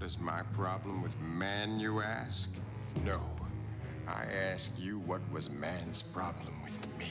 What is my problem with man, you ask? No. I ask you what was man's problem with me.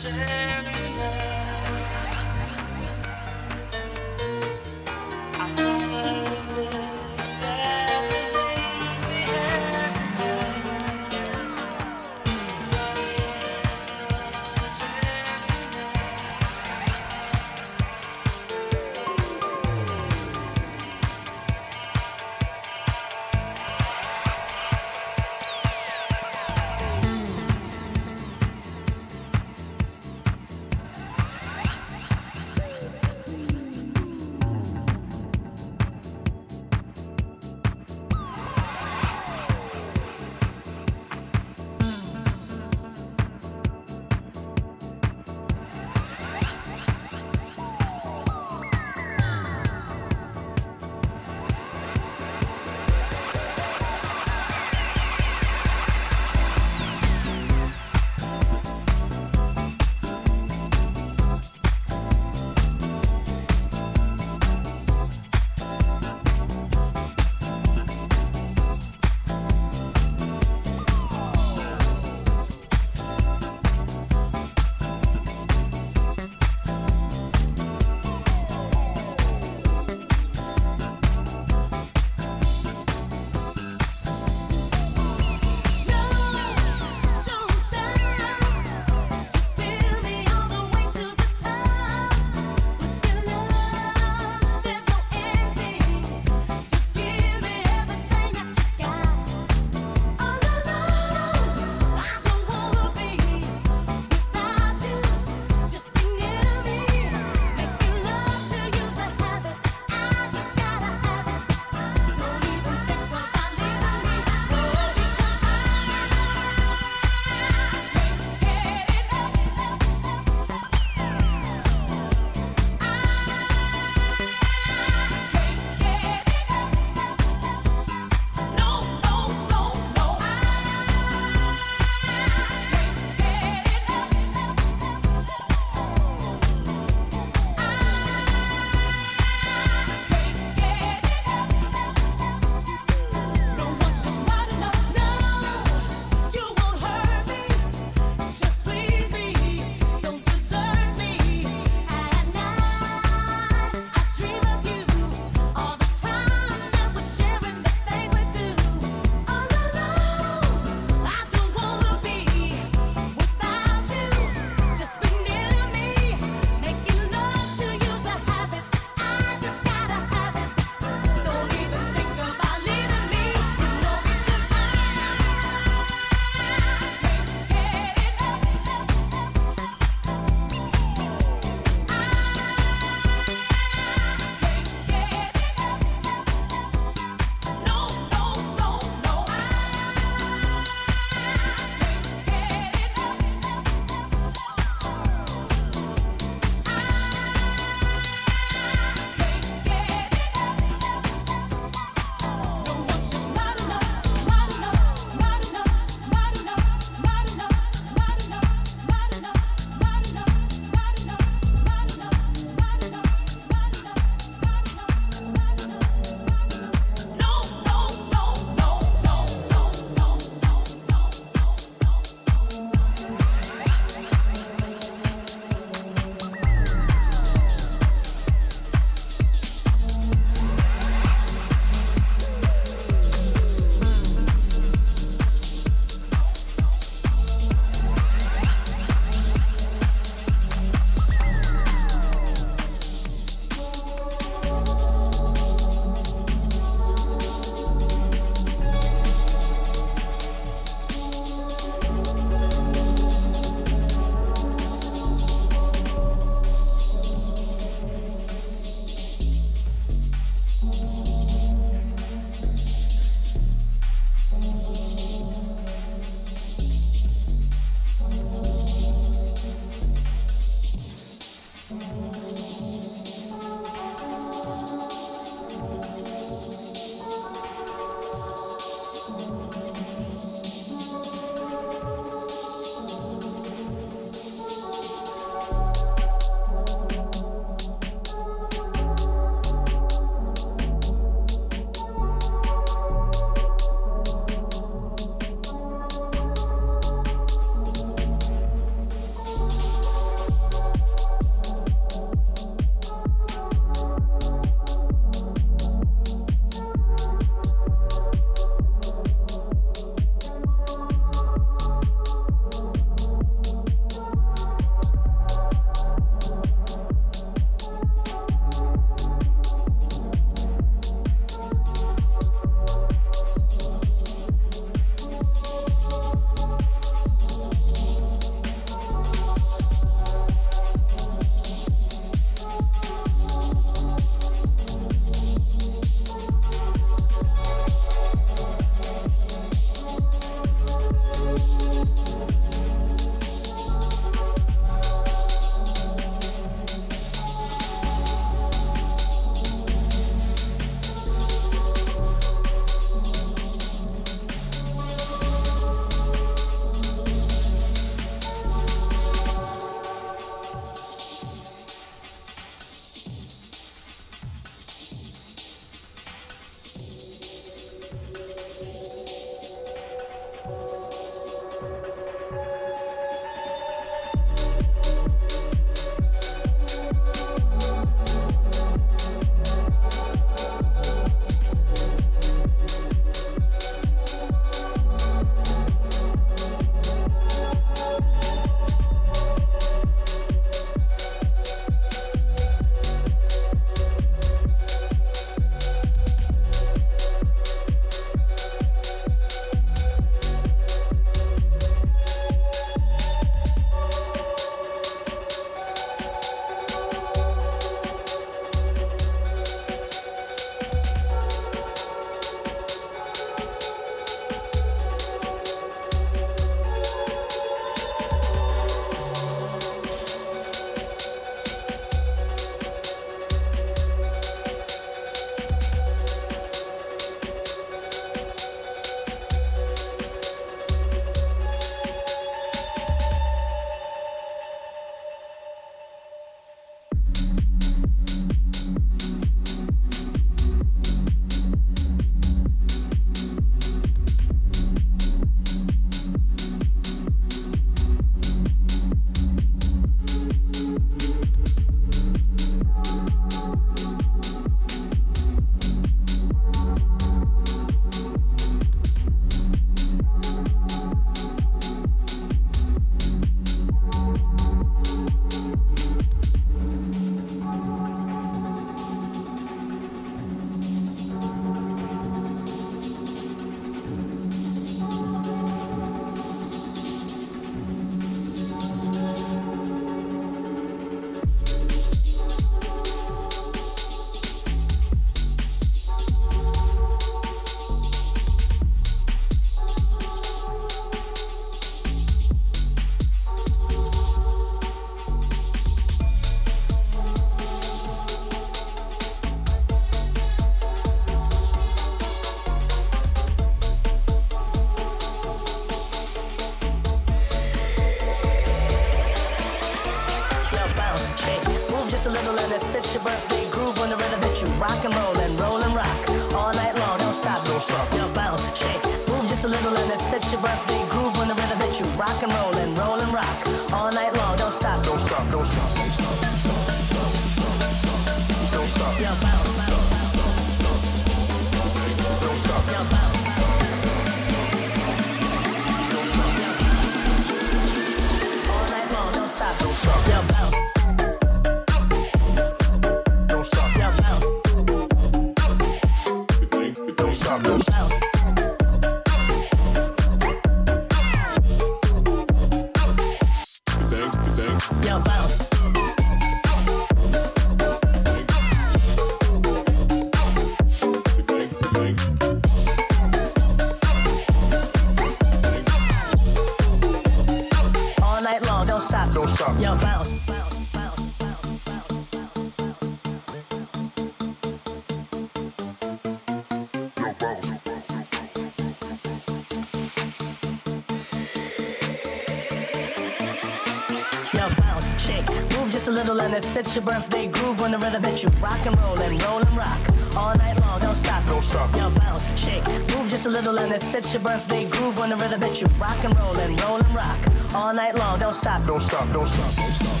that fits your birthday groove on the rhythm that you rock and roll and roll and rock all night long. Don't stop. Don't stop. Don't stop. Don't stop.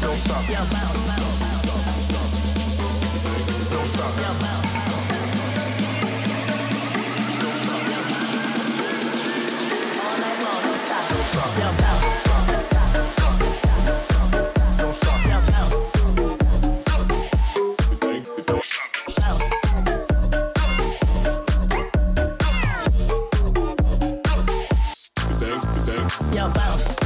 Don't stop. don't Yo, bounce, bounce, bounce. Don't stop. Yo, bounce. Don't stop. Yo, bounce. your boss.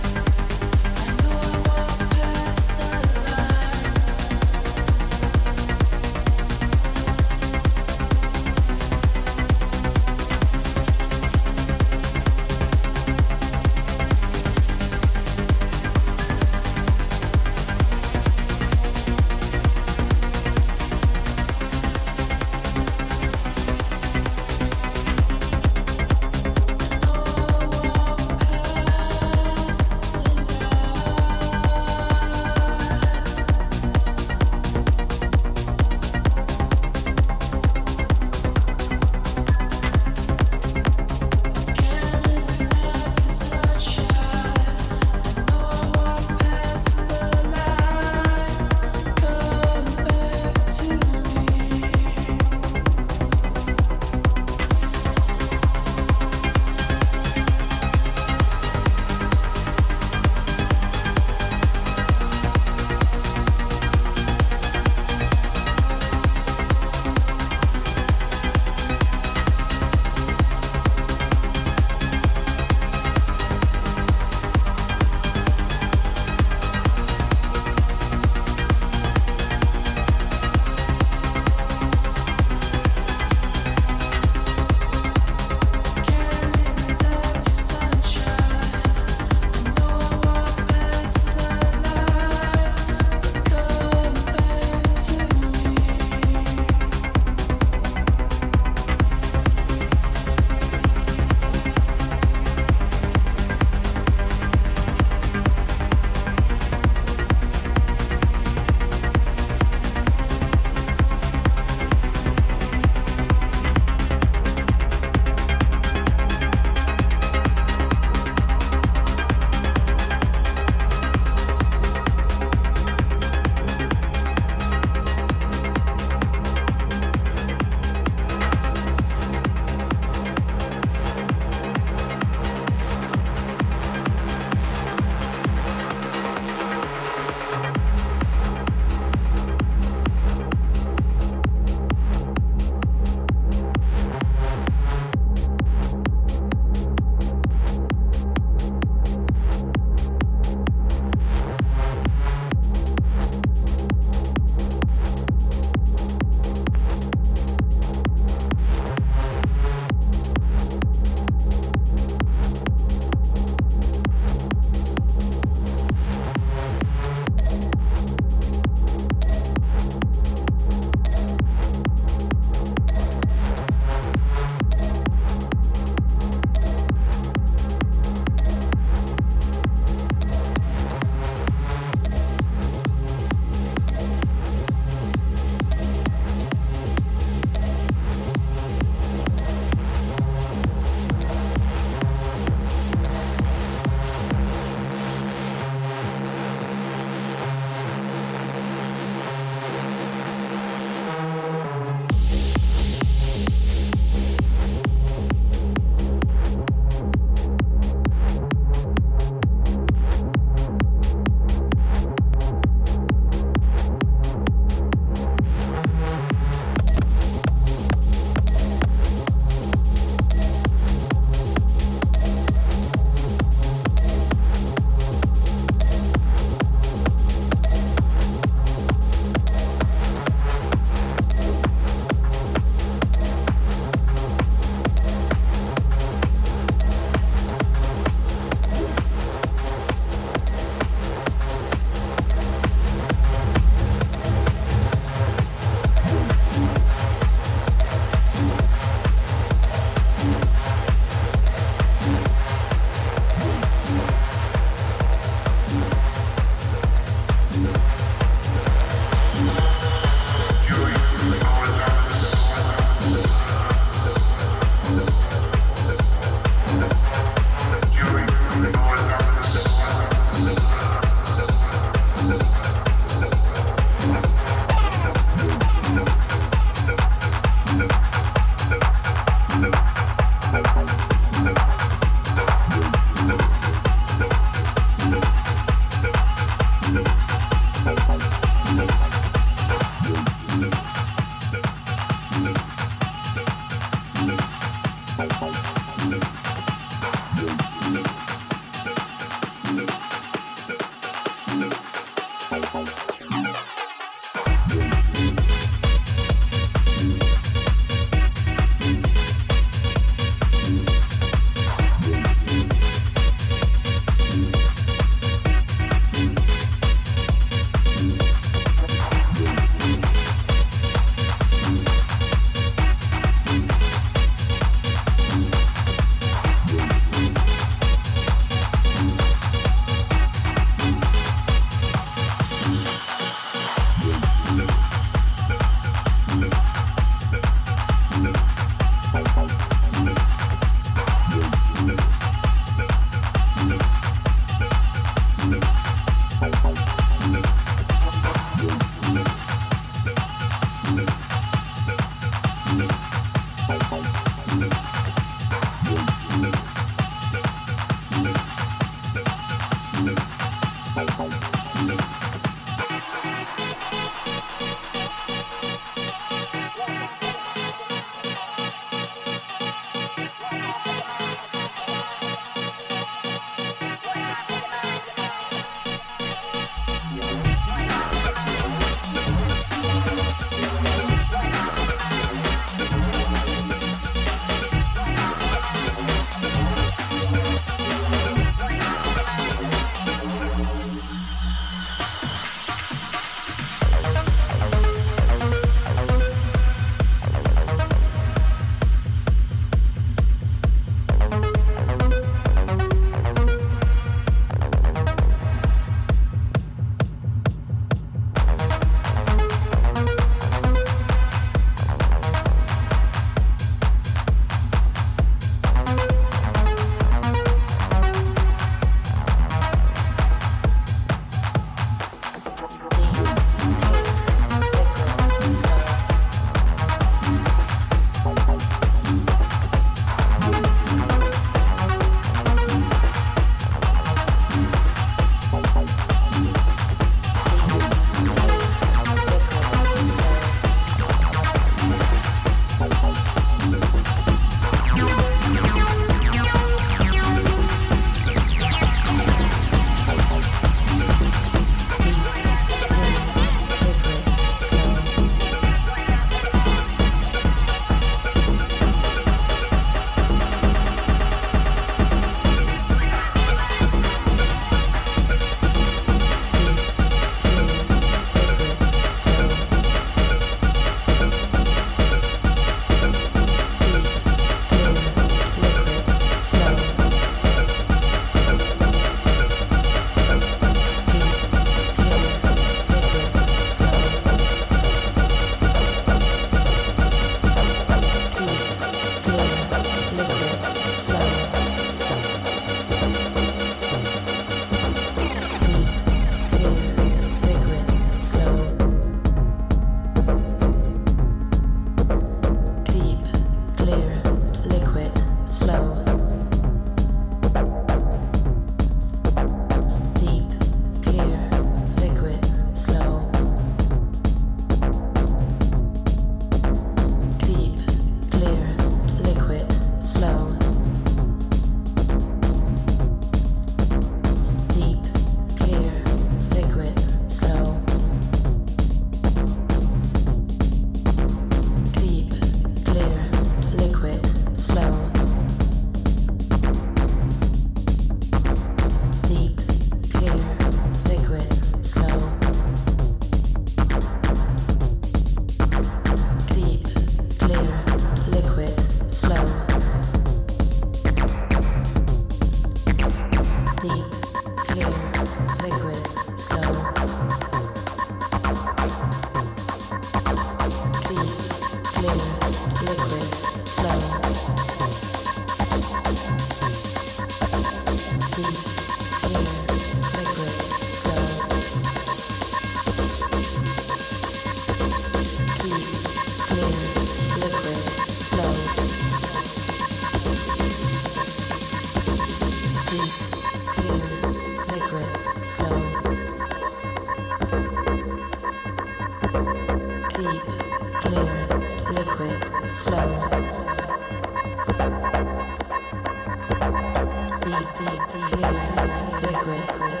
liquid, liquid,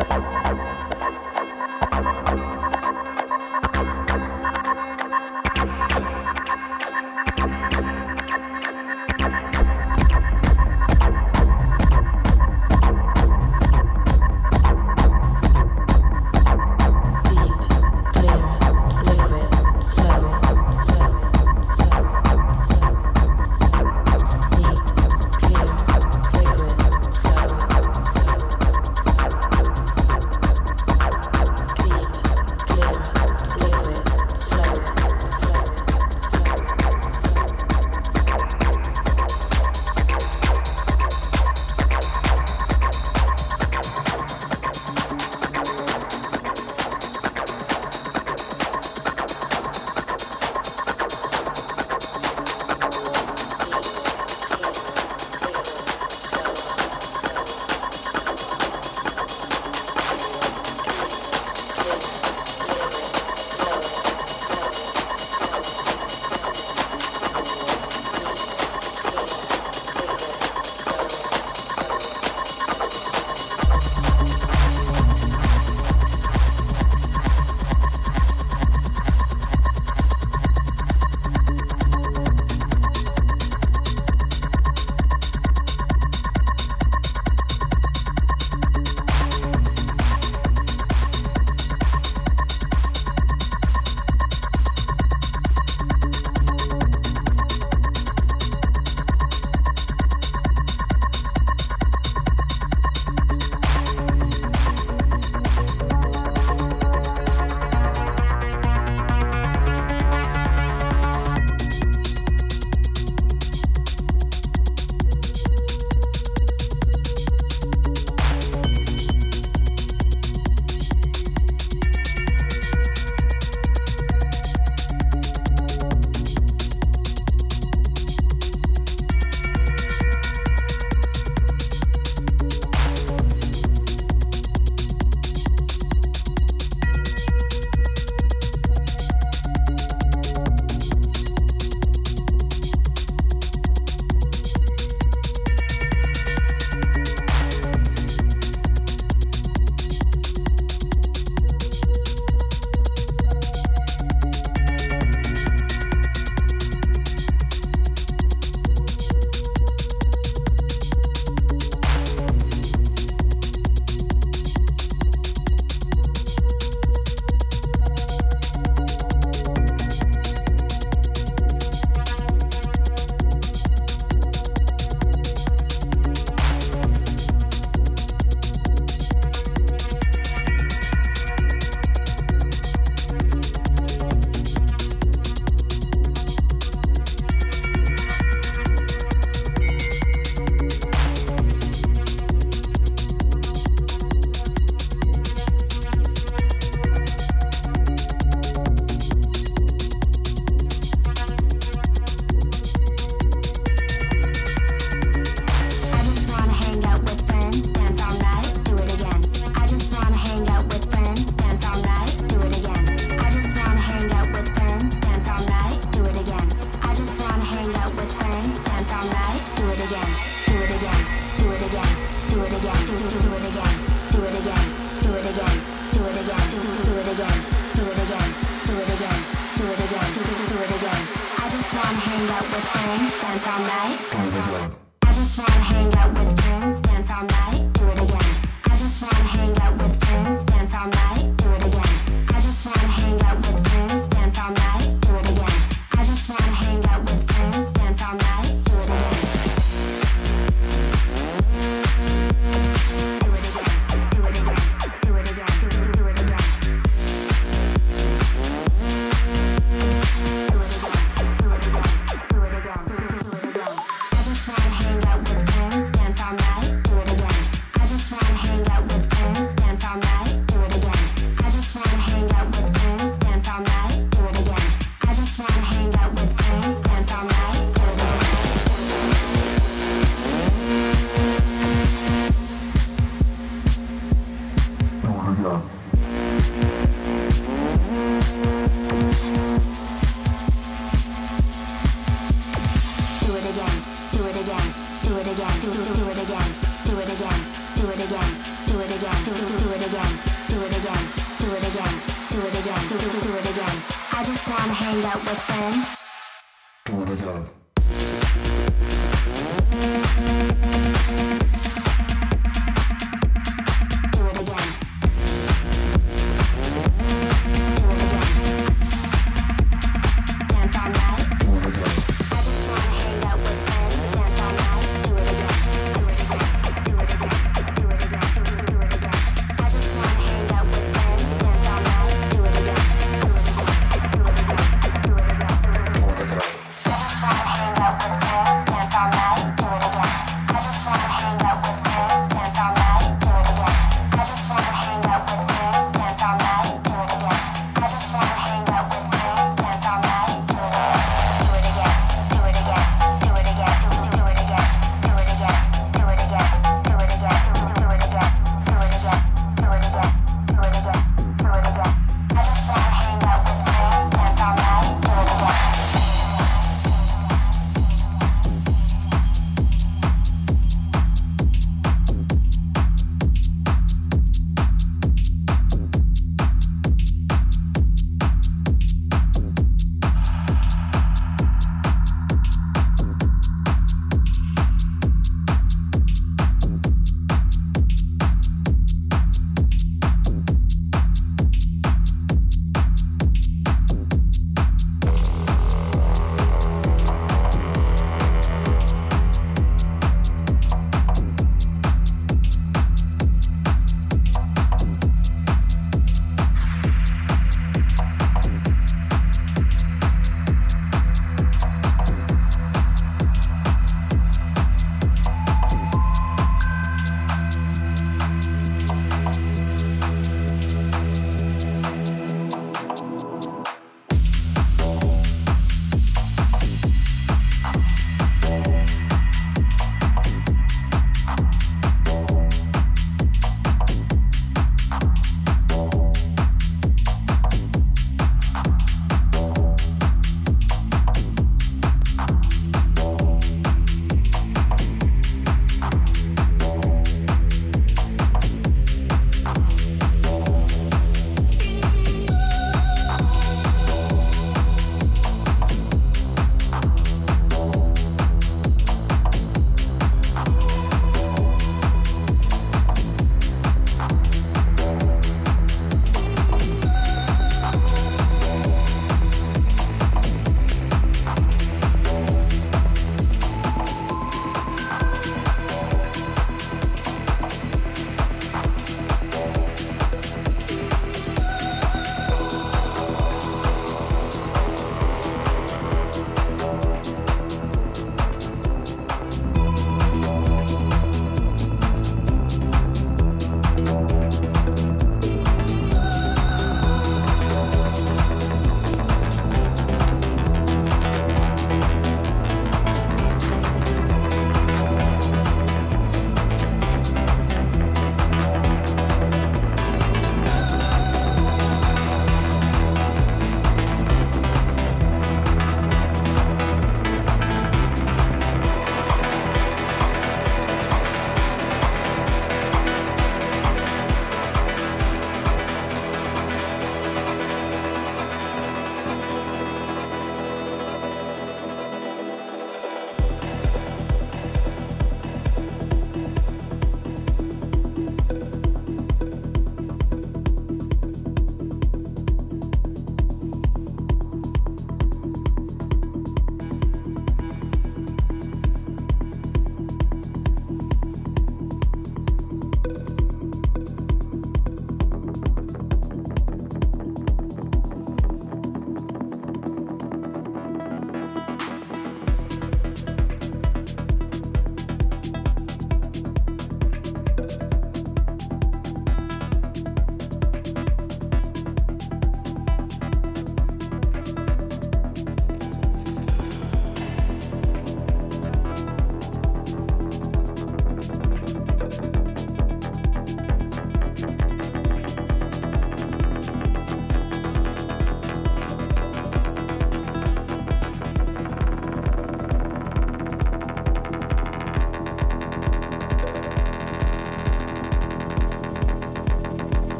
liquid,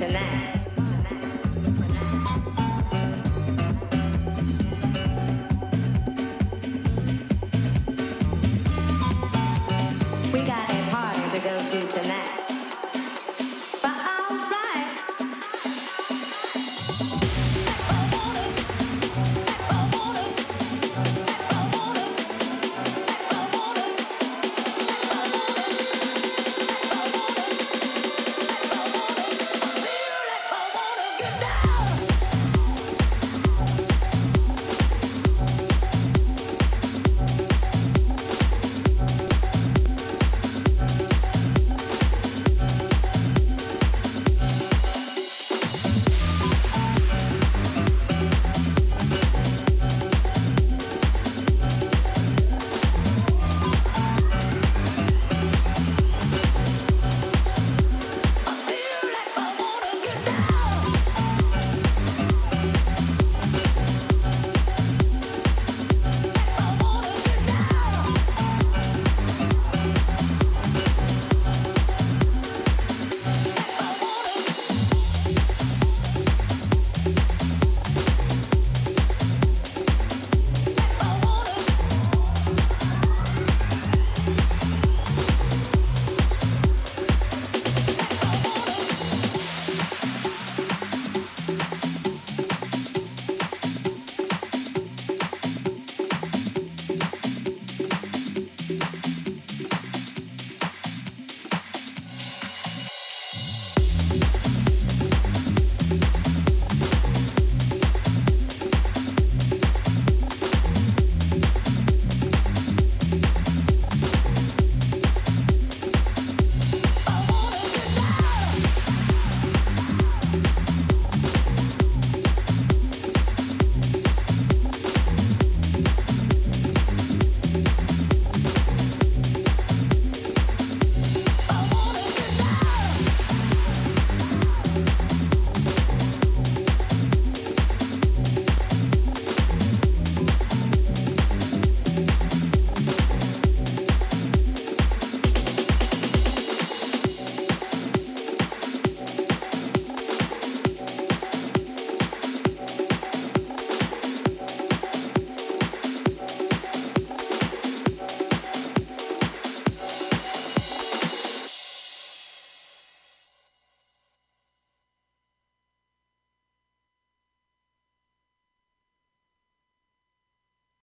tonight.